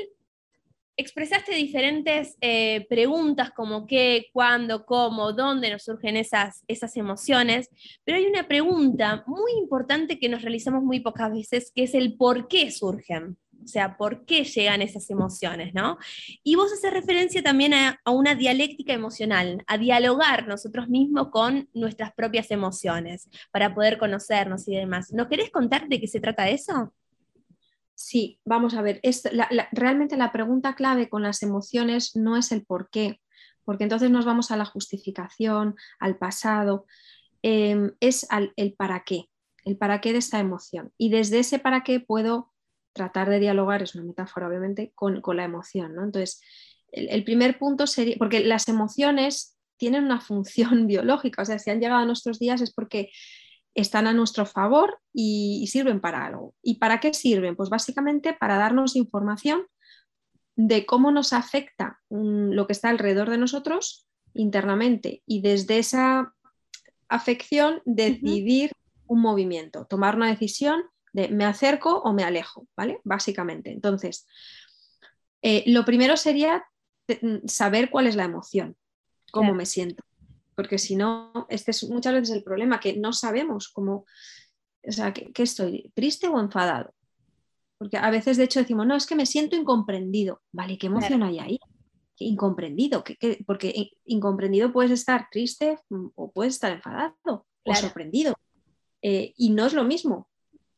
A: expresaste diferentes eh, preguntas como qué, cuándo, cómo, dónde nos surgen esas, esas emociones, pero hay una pregunta muy importante que nos realizamos muy pocas veces, que es el por qué surgen. O sea, ¿por qué llegan esas emociones, no? Y vos haces referencia también a, una dialéctica emocional, a dialogar nosotros mismos con nuestras propias emociones para poder conocernos y demás. ¿No querés contar de qué se trata eso?
C: Sí, vamos a ver, realmente la pregunta clave con las emociones no es el por qué, porque entonces nos vamos a la justificación, al pasado, em, es el para qué, el para qué de esta emoción. Y desde ese para qué puedo tratar de dialogar, es una metáfora obviamente, con, la emoción. Entonces, el, primer punto sería, porque las emociones tienen una función biológica, o sea, si han llegado a nuestros días es porque están a nuestro favor y, sirven para algo. ¿Y para qué sirven? Pues básicamente para darnos información de cómo nos afecta lo que está alrededor de nosotros internamente y desde esa afección decidir un movimiento, tomar una decisión de me acerco o me alejo, ¿vale? Básicamente. Entonces, eh, lo primero sería mm, saber cuál es la emoción, cómo me siento porque si no, este es muchas veces el problema, que no sabemos cómo, o sea, ¿qué, estoy? ¿Triste o enfadado? Porque a veces de hecho decimos, no, es que me siento incomprendido. Vale, ¿qué emoción hay ahí? Incomprendido, porque incomprendido puedes estar triste o puedes estar enfadado o sorprendido. Eh, y no es lo mismo.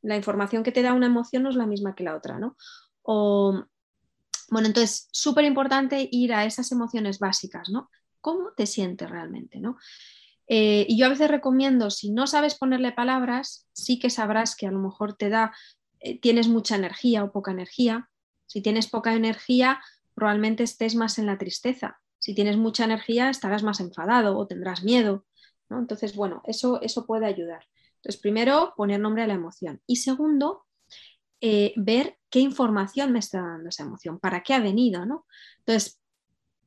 C: La información que te da una emoción no es la misma que la otra, ¿no? O, bueno, entonces, súper importante ir a esas emociones básicas, ¿no? Cómo te sientes realmente, ¿no? Eh, y yo a veces recomiendo, si no sabes ponerle palabras, sí que sabrás que a lo mejor te da, eh, tienes mucha energía o poca energía. Si tienes poca energía, probablemente estés más en la tristeza. Si tienes mucha energía, estarás más enfadado o tendrás miedo. ¿no? Entonces, bueno, eso, eso puede ayudar. Entonces, primero, poner nombre a la emoción. Y segundo, eh, ver qué información me está dando esa emoción, para qué ha venido. ¿no? Entonces,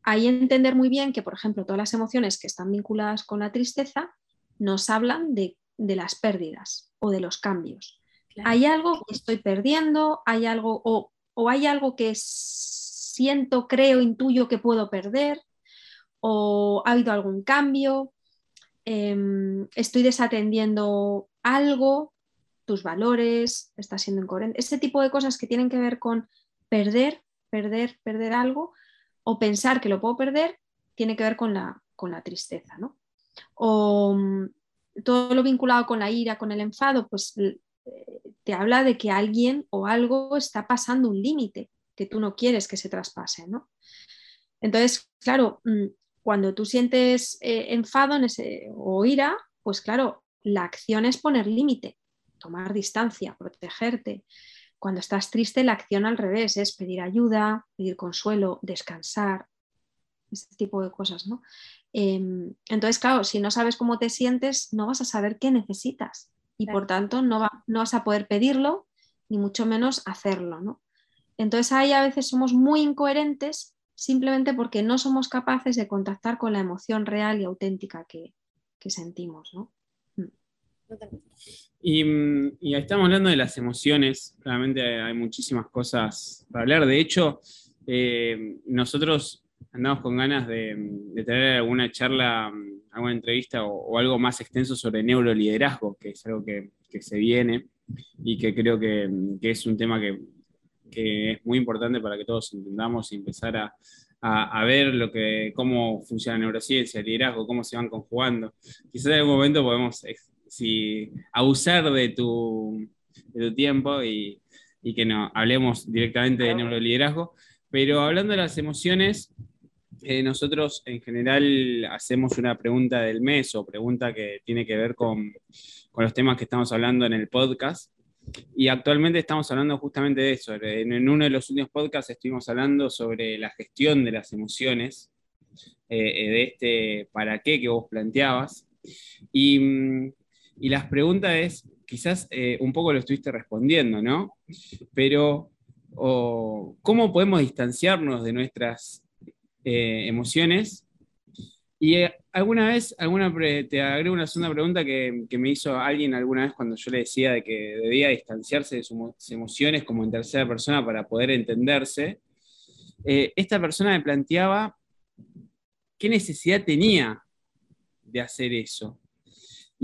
C: ahí entender muy bien que, por ejemplo, todas las emociones que están vinculadas con la tristeza nos hablan de, las pérdidas o de los cambios. Hay algo que estoy perdiendo, hay algo o, hay algo que siento, creo, intuyo que puedo perder, o ha habido algún cambio, em, estoy desatendiendo algo, tus valores, estás siendo incoherente, ese tipo de cosas que tienen que ver con perder, perder, perder algo, o pensar que lo puedo perder tiene que ver con la, con la tristeza, ¿no? O mm, todo lo vinculado con la ira, con el enfado, pues eh, te habla de que alguien o algo está pasando un límite que tú no quieres que se traspase, ¿no? Entonces, claro, mm, cuando tú sientes eh, enfado en ese, o ira, pues claro, la acción es poner límite, tomar distancia, protegerte, cuando estás triste, la acción al revés es pedir ayuda, pedir consuelo, descansar, ese tipo de cosas, ¿no? Em, entonces, claro, si no sabes cómo te sientes, no vas a saber qué necesitas y por tanto no, no vas a poder pedirlo, ni mucho menos hacerlo, ¿no? Entonces ahí a veces somos muy incoherentes simplemente porque no somos capaces de contactar con la emoción real y auténtica que, que sentimos, ¿no?
B: Y, y, estamos hablando de las emociones, claramente hay muchísimas cosas para hablar. De hecho, eh, nosotros andamos con ganas de, tener alguna charla, alguna entrevista o, algo más extenso sobre neuroliderazgo, que es algo que, se viene y que creo que, es un tema que, es muy importante para que todos entendamos y empezar a, a, ver lo que, cómo funciona la neurociencia, el liderazgo, cómo se van conjugando. Quizás en algún momento podemos si abusar de tu, tu tiempo y, que no hablemos directamente de neuroliderazgo. Pero hablando de las emociones, eh, nosotros en general hacemos una pregunta del mes o pregunta que tiene que ver con, los temas que estamos hablando en el podcast. Y actualmente estamos hablando justamente de eso. En, uno de los últimos podcasts estuvimos hablando sobre la gestión de las emociones, eh, de este para qué que vos planteabas. Y mm, y las preguntas es, quizás eh, un poco lo estuviste respondiendo, ¿no? Pero, ¿cómo podemos distanciarnos de nuestras eh, emociones? Y eh, alguna vez, alguna te agrego una segunda pregunta que, me hizo alguien alguna vez cuando yo le decía de que debía distanciarse de sus emociones como en tercera persona para poder entenderse. esta persona me planteaba qué necesidad tenía de hacer eso.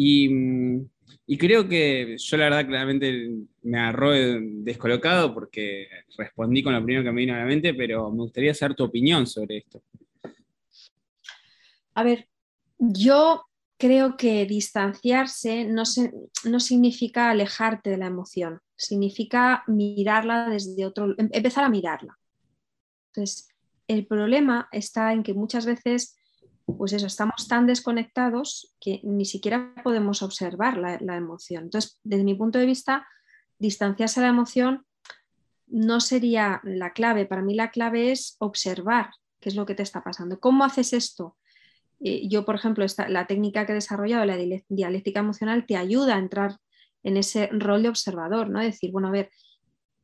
B: Y, creo que yo la verdad claramente me agarró descolocado porque respondí con lo primero que me vino a la mente, pero me gustaría saber tu opinión sobre esto.
C: A ver, yo creo que distanciarse no, no, significa alejarte de la emoción, significa mirarla desde otro, em, empezar a mirarla. Entonces, el problema está en que muchas veces, pues eso, estamos tan desconectados que ni siquiera podemos observar la, emoción. Entonces, desde mi punto de vista, distanciarse de la emoción no sería la clave. Para mí la clave es observar qué es lo que te está pasando. ¿Cómo haces esto? Eh, yo, por ejemplo, la técnica que he desarrollado, la dialéctica emocional, te ayuda a entrar en ese rol de observador, ¿no? Decir, bueno, a ver,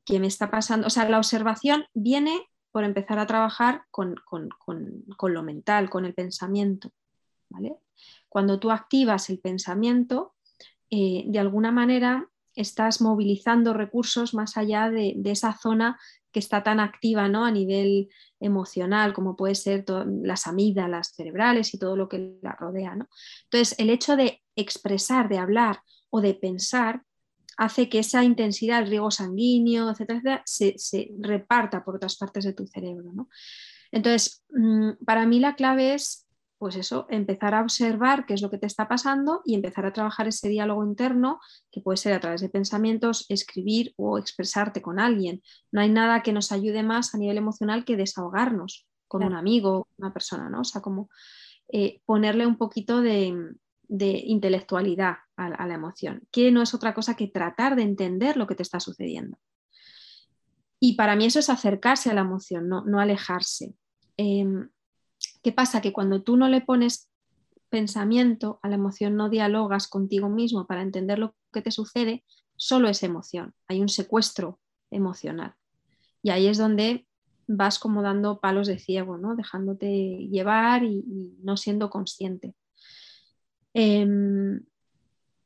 C: ¿qué me está pasando? O sea, la observación viene por empezar a trabajar con, lo mental, con el pensamiento, ¿vale? Cuando tú activas el pensamiento, eh, de alguna manera estás movilizando recursos más allá de, de esa zona que está tan activa ¿no? a nivel emocional, como puede ser las amígdalas cerebrales y todo lo que la rodea. ¿no? Entonces, el hecho de expresar, de hablar o de pensar hace que esa intensidad, el riego sanguíneo, etcétera, se, reparta por otras partes de tu cerebro. ¿no? Entonces, mm, para mí la clave es pues eso, empezar a observar qué es lo que te está pasando y empezar a trabajar ese diálogo interno, que puede ser a través de pensamientos, escribir o expresarte con alguien. No hay nada que nos ayude más a nivel emocional que desahogarnos con un amigo, una persona, ¿no? O sea, como eh, ponerle un poquito de, intelectualidad a, la emoción, que no es otra cosa que tratar de entender lo que te está sucediendo. Y para mí eso es acercarse a la emoción, no, no alejarse. Em, ¿Qué pasa? Que cuando tú no le pones pensamiento a la emoción, no dialogas contigo mismo para entender lo que te sucede, solo es emoción. Hay un secuestro emocional. Y ahí es donde vas como dando palos de ciego, ¿no? dejándote llevar y, no siendo consciente. Em,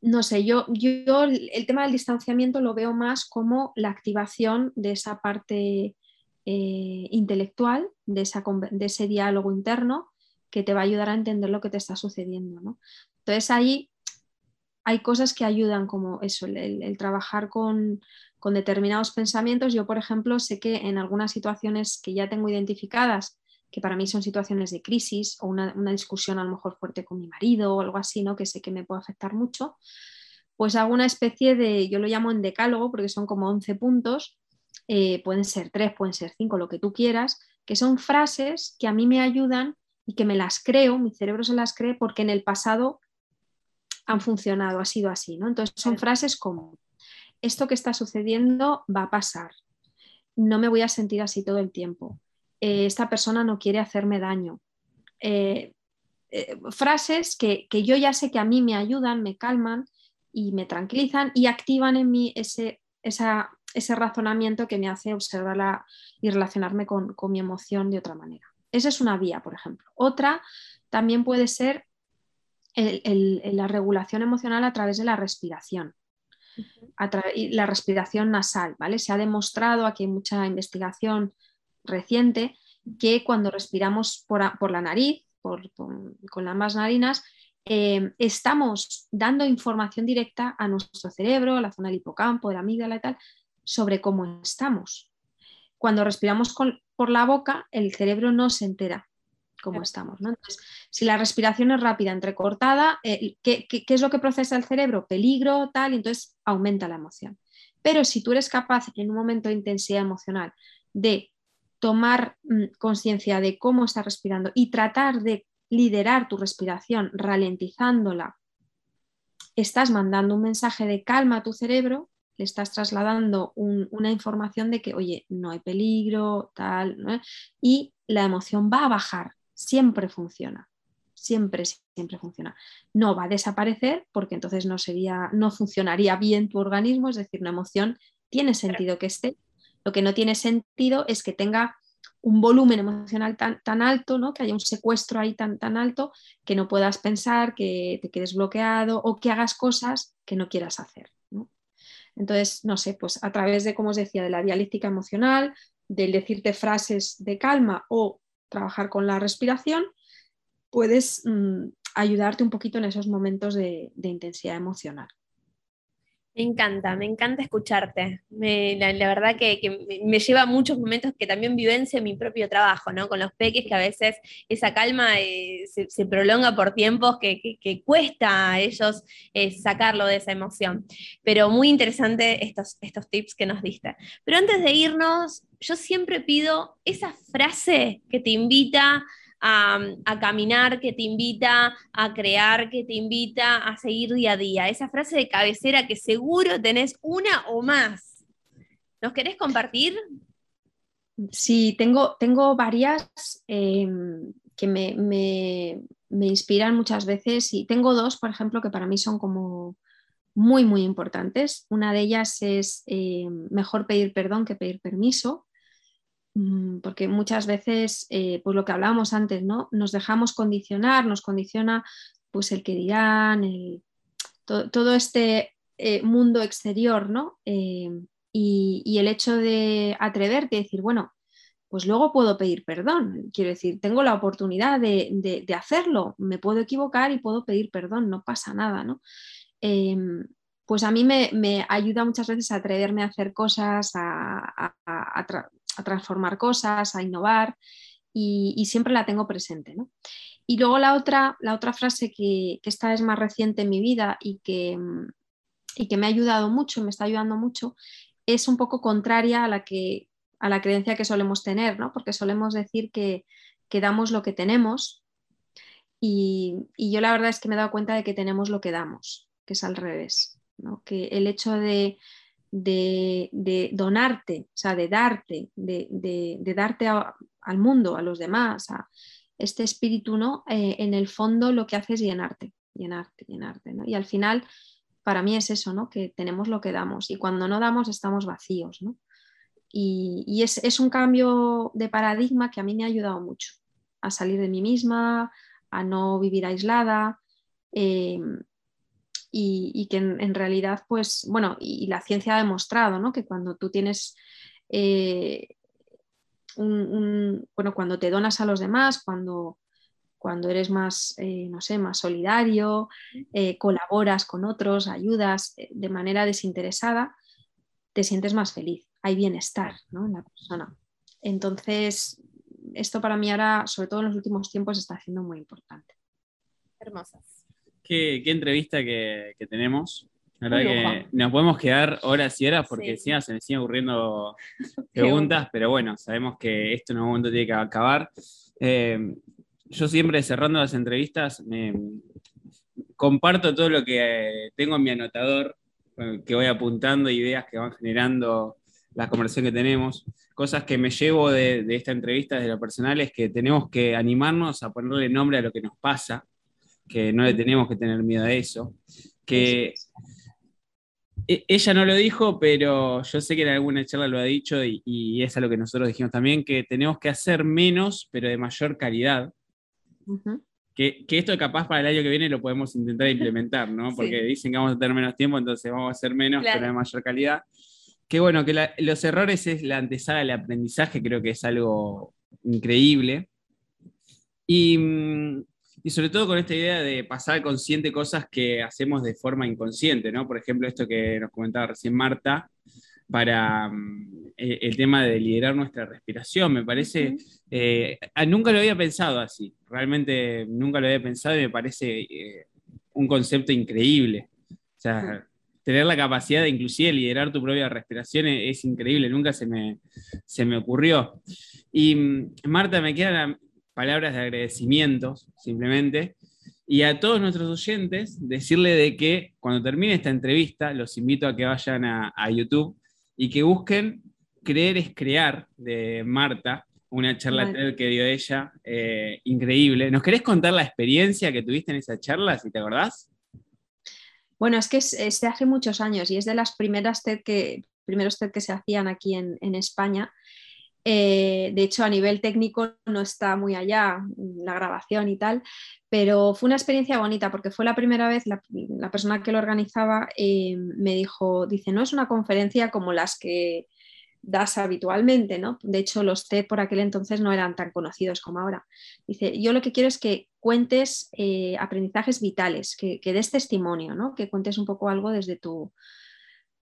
C: no sé, yo, yo el tema del distanciamiento lo veo más como la activación de esa parte eh, intelectual, de, ese diálogo interno que te va a ayudar a entender lo que te está sucediendo. Entonces ahí hay cosas que ayudan como eso, el, trabajar con, determinados pensamientos. Yo, por ejemplo, sé que en algunas situaciones que ya tengo identificadas, que para mí son situaciones de crisis o una, discusión a lo mejor fuerte con mi marido o algo así, ¿no? que sé que me puede afectar mucho, pues hago una especie de, yo lo llamo en decálogo porque son como 11 puntos eh, pueden ser tres, pueden ser cinco, lo que tú quieras, que son frases que a mí me ayudan y que me las creo, mi cerebro se las cree porque en el pasado han funcionado, ha sido así, ¿no? Entonces son frases como, esto que está sucediendo va a pasar, no me voy a sentir así todo el tiempo, eh, esta persona no quiere hacerme daño. Eh, frases que, yo ya sé que a mí me ayudan, me calman y me tranquilizan y activan en mí ese, esa ese razonamiento que me hace observarla y relacionarme con, mi emoción de otra manera. Esa es una vía, por ejemplo. Otra también puede ser la regulación emocional a través de la respiración. la respiración nasal, ¿vale? Se ha demostrado, aquí hay mucha investigación reciente, que cuando respiramos por, la nariz, con ambas narinas, eh, estamos dando información directa a nuestro cerebro, a la zona del hipocampo, de la amígdala y tal, sobre cómo estamos. Cuando respiramos por la boca, el cerebro no se entera cómo estamos. Entonces, si la respiración es rápida, entrecortada, eh, ¿qué, es lo que procesa el cerebro? Peligro, tal, y entonces aumenta la emoción. Pero si tú eres capaz en un momento de intensidad emocional de tomar mm, conciencia de cómo estás respirando y tratar de liderar tu respiración ralentizándola, estás mandando un mensaje de calma a tu cerebro le estás trasladando una información de que, oye, no hay peligro, tal, y la emoción va a bajar, siempre funciona, siempre, siempre funciona. No va a desaparecer porque entonces no, sería, no funcionaría bien tu organismo, es decir, una emoción tiene sentido que esté, lo que no tiene sentido es que tenga un volumen emocional tan, tan alto, ¿no? que haya un secuestro ahí tan, tan alto que no puedas pensar, que te quedes bloqueado o que hagas cosas que no quieras hacer. Entonces, no sé, pues a través de, como os decía, de la dialéctica emocional, del decirte frases de calma o trabajar con la respiración, puedes mm, ayudarte un poquito en esos momentos de, intensidad emocional.
A: Me encanta, me encanta escucharte. la, verdad que, me lleva a muchos momentos que también vivencia mi propio trabajo, ¿no? Con los peques, que a veces esa calma eh, se, prolonga por tiempos que, cuesta a ellos eh, sacarlo de esa emoción. Pero muy interesante estos, estos tips que nos diste. Pero antes de irnos, yo siempre pido esa frase que te invita a, caminar, que te invita a crear, que te invita a seguir día a día. Esa frase de cabecera que seguro tenés una o más. ¿Nos querés compartir?
C: Sí, tengo, tengo varias em, que me, inspiran muchas veces y tengo dos, por ejemplo, que para mí son como muy, muy importantes. Una de ellas es em, mejor pedir perdón que pedir permiso. Mm, porque muchas veces, eh, pues lo que hablábamos antes, ¿no? Nos dejamos condicionar, nos condiciona pues el que dirán, todo, este eh, mundo exterior, ¿no? Eh, y, el hecho de atreverte y decir, bueno, pues luego puedo pedir perdón. Quiero decir, tengo la oportunidad de, hacerlo, me puedo equivocar y puedo pedir perdón, no pasa nada, ¿no? Em, pues a mí me, ayuda muchas veces a atreverme a hacer cosas, a, a transformar cosas, a innovar y, siempre la tengo presente. Y luego la otra, la otra frase que, esta es más reciente en mi vida y que, y que me ha ayudado mucho, me está ayudando mucho, es un poco contraria a la, que, a la creencia que solemos tener, ¿no? porque solemos decir que, que damos lo que tenemos y, y, yo la verdad es que me he dado cuenta de que tenemos lo que damos, que es al revés, ¿no? que el hecho de, de, donarte, o sea, de darte, de, darte al mundo, a los demás, a este espíritu, ¿no? Eh, en el fondo lo que hace es llenarte, llenarte, llenarte, ¿no? Y al final, para mí es eso, ¿no? Que tenemos lo que damos y cuando no damos estamos vacíos, ¿no? Y, es, un cambio de paradigma que a mí me ha ayudado mucho a salir de mí misma, a no vivir aislada. Eh, y, que en, realidad, pues, bueno, y, la ciencia ha demostrado, ¿no? Que cuando tú tienes, eh, un, bueno, cuando te donas a los demás, cuando, cuando eres más, eh, no sé, más solidario, eh, colaboras con otros, ayudas de manera desinteresada, te sientes más feliz, hay bienestar ¿no? en la persona. Entonces, esto para mí ahora, sobre todo en los últimos tiempos, está siendo muy importante.
A: Hermosas.
B: Qué, entrevista que, tenemos. La verdad que nos podemos quedar horas y horas porque encima se me siguen ocurriendo preguntas, pero bueno, sabemos que esto en algún momento tiene que acabar. Eh, yo siempre cerrando las entrevistas me, comparto todo lo que tengo en mi anotador, que voy apuntando, ideas que van generando la conversación que tenemos. Cosas que me llevo de, de esta entrevista desde lo personal es que tenemos que animarnos a ponerle nombre a lo que nos pasa que no le tenemos que tener miedo a eso, que e, ella no lo dijo, pero yo sé que en alguna charla lo ha dicho y, es a lo que nosotros dijimos también, que tenemos que hacer menos, pero de mayor calidad. que, que, esto capaz para el año que viene lo podemos intentar implementar, ¿no? Porque dicen que vamos a tener menos tiempo, entonces vamos a hacer menos, pero de mayor calidad. Que bueno, que los errores es la antesala del aprendizaje, creo que es algo increíble. Y, mm, y sobre todo con esta idea de pasar consciente cosas que hacemos de forma inconsciente, ¿no? Por ejemplo, esto que nos comentaba recién Marta, para mm, e, el tema de liderar nuestra respiración. Me parece, eh, nunca lo había pensado así, realmente nunca lo había pensado y me parece eh, un concepto increíble. O sea, tener la capacidad de inclusive liderar tu propia respiración es, increíble, nunca se me, se me ocurrió. Y mm, Marta, me queda palabras de agradecimiento, simplemente. Y a todos nuestros oyentes, decirle de que cuando termine esta entrevista, los invito a que vayan a, YouTube y que busquen Creer es Crear de Marta, una charla que dio ella, eh, increíble. ¿Nos querés contar la experiencia que tuviste en esa charla, si te acordás?
C: Bueno, es que es, de hace muchos años y es de las primeras TED que, primeros TED que se hacían aquí en, en España. Eh, de hecho, a nivel técnico no está muy allá la grabación y tal, pero fue una experiencia bonita porque fue la primera vez, la, persona que lo organizaba eh, me dijo, dice, no es una conferencia como las que das habitualmente, ¿no? De hecho, los TED por aquel entonces no eran tan conocidos como ahora. Dice, yo lo que quiero es que cuentes eh, aprendizajes vitales, que, que, des testimonio, ¿no? Que cuentes un poco algo desde tu,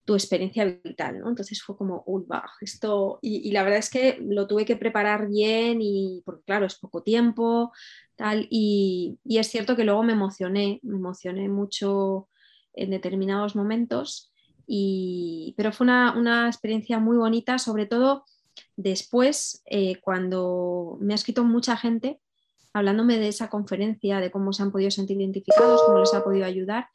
C: tu experiencia vital, ¿no? Entonces fue como, uy, va, esto, y, la verdad es que lo tuve que preparar bien y, porque claro, es poco tiempo, tal, y, es cierto que luego me emocioné, me emocioné mucho en determinados momentos, y, pero fue una, experiencia muy bonita, sobre todo después, eh, cuando me ha escrito mucha gente hablándome de esa conferencia, de cómo se han podido sentir identificados, cómo les ha podido ayudar,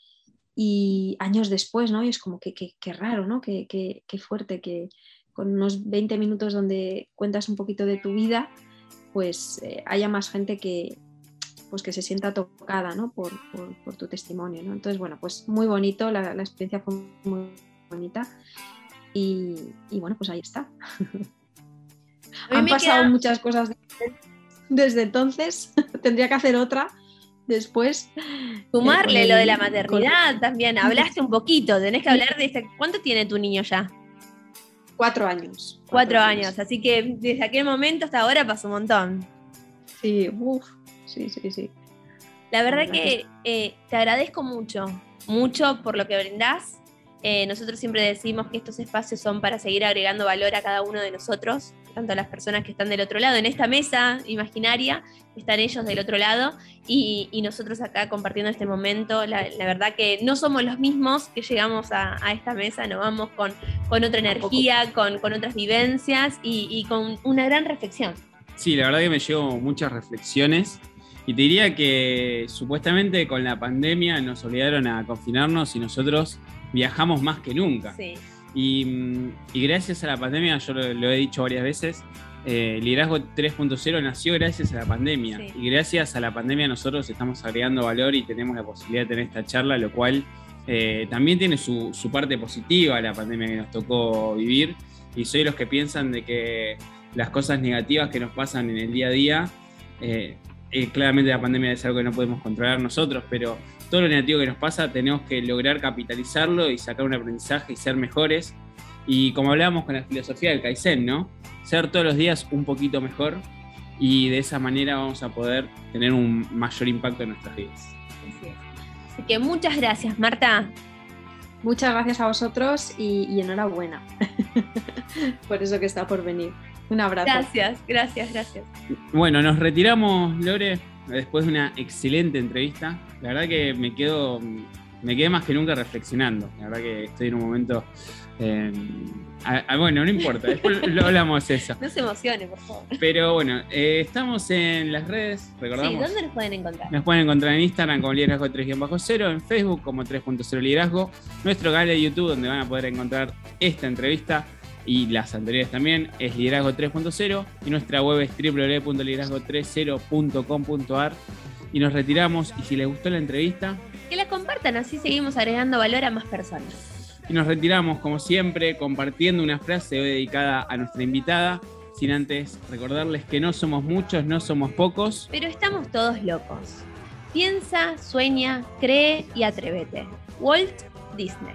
C: y años después, ¿no? Y es como que, que, raro, ¿no? Que, que, fuerte, que con unos 20 minutos donde cuentas un poquito de tu vida, pues eh, haya más gente que, pues que se sienta tocada, ¿no? Por, por, tu testimonio, ¿no? Entonces, bueno, pues muy bonito, la, la experiencia fue muy bonita y, y bueno, pues ahí está. Han pasado muchas cosas desde entonces, tendría que hacer otra después.
A: Sumarle lo de la maternidad también. Hablaste un poquito, tenés que hablar de este. ¿Cuánto tiene tu niño ya?
C: Cuatro años.
A: Cuatro, años. así que desde aquel momento hasta ahora pasó un montón.
C: Sí, uff, sí, sí, sí.
A: La verdad, que eh, te agradezco mucho, mucho por lo que brindás. Eh, nosotros siempre decimos que estos espacios son para seguir agregando valor a cada uno de nosotros tanto a las personas que están del otro lado. En esta mesa imaginaria están ellos del otro lado y, nosotros acá compartiendo este momento. La, verdad que no somos los mismos que llegamos a, esta mesa, nos vamos con, con otra energía, con, con, otras vivencias y, con una gran reflexión.
B: Sí, la verdad que me llevo muchas reflexiones. Y te diría que supuestamente con la pandemia nos obligaron a confinarnos y nosotros viajamos más que nunca. Sí. Y, gracias a la pandemia, yo lo, he dicho varias veces, eh, Liderazgo 3.0 nació gracias a la pandemia. Y gracias a la pandemia nosotros estamos agregando valor y tenemos la posibilidad de tener esta charla, lo cual eh, también tiene su, parte positiva la pandemia que nos tocó vivir. Y soy los que piensan de que las cosas negativas que nos pasan en el día a día, eh, claramente la pandemia es algo que no podemos controlar nosotros, pero todo lo negativo que nos pasa tenemos que lograr capitalizarlo y sacar un aprendizaje y ser mejores. Y como hablábamos con la filosofía del Kaizen, ¿no? Ser todos los días un poquito mejor y de esa manera vamos a poder tener un mayor impacto en nuestras vidas.
A: Así que muchas gracias, Marta.
C: Muchas gracias a vosotros y, y enhorabuena por eso que está por venir. Un abrazo.
A: Gracias, gracias, gracias.
B: Bueno, nos retiramos, Lore después de una excelente entrevista. La verdad que me quedo, me quedé más que nunca reflexionando. La verdad que estoy en un momento. Eh, bueno, no importa, después lo hablamos eso.
A: No se emocione, por favor.
B: Pero bueno, eh, estamos en las redes, recordamos.
A: Sí, ¿dónde nos pueden encontrar?
B: Nos pueden encontrar en Instagram como liderazgo 3-0, en Facebook como 3.0 liderazgo, nuestro canal de YouTube donde van a poder encontrar esta entrevista y las anteriores también, es Liderazgo 3.0 y nuestra web es www.liderazgo30.com.ar y nos retiramos y si les gustó la entrevista,
A: que la compartan, así seguimos agregando valor a más personas.
B: Y nos retiramos como siempre compartiendo una frase hoy dedicada a nuestra invitada, sin antes recordarles que no somos muchos, no somos pocos,
A: pero estamos todos locos. Piensa, sueña, cree y atrévete. Walt Disney.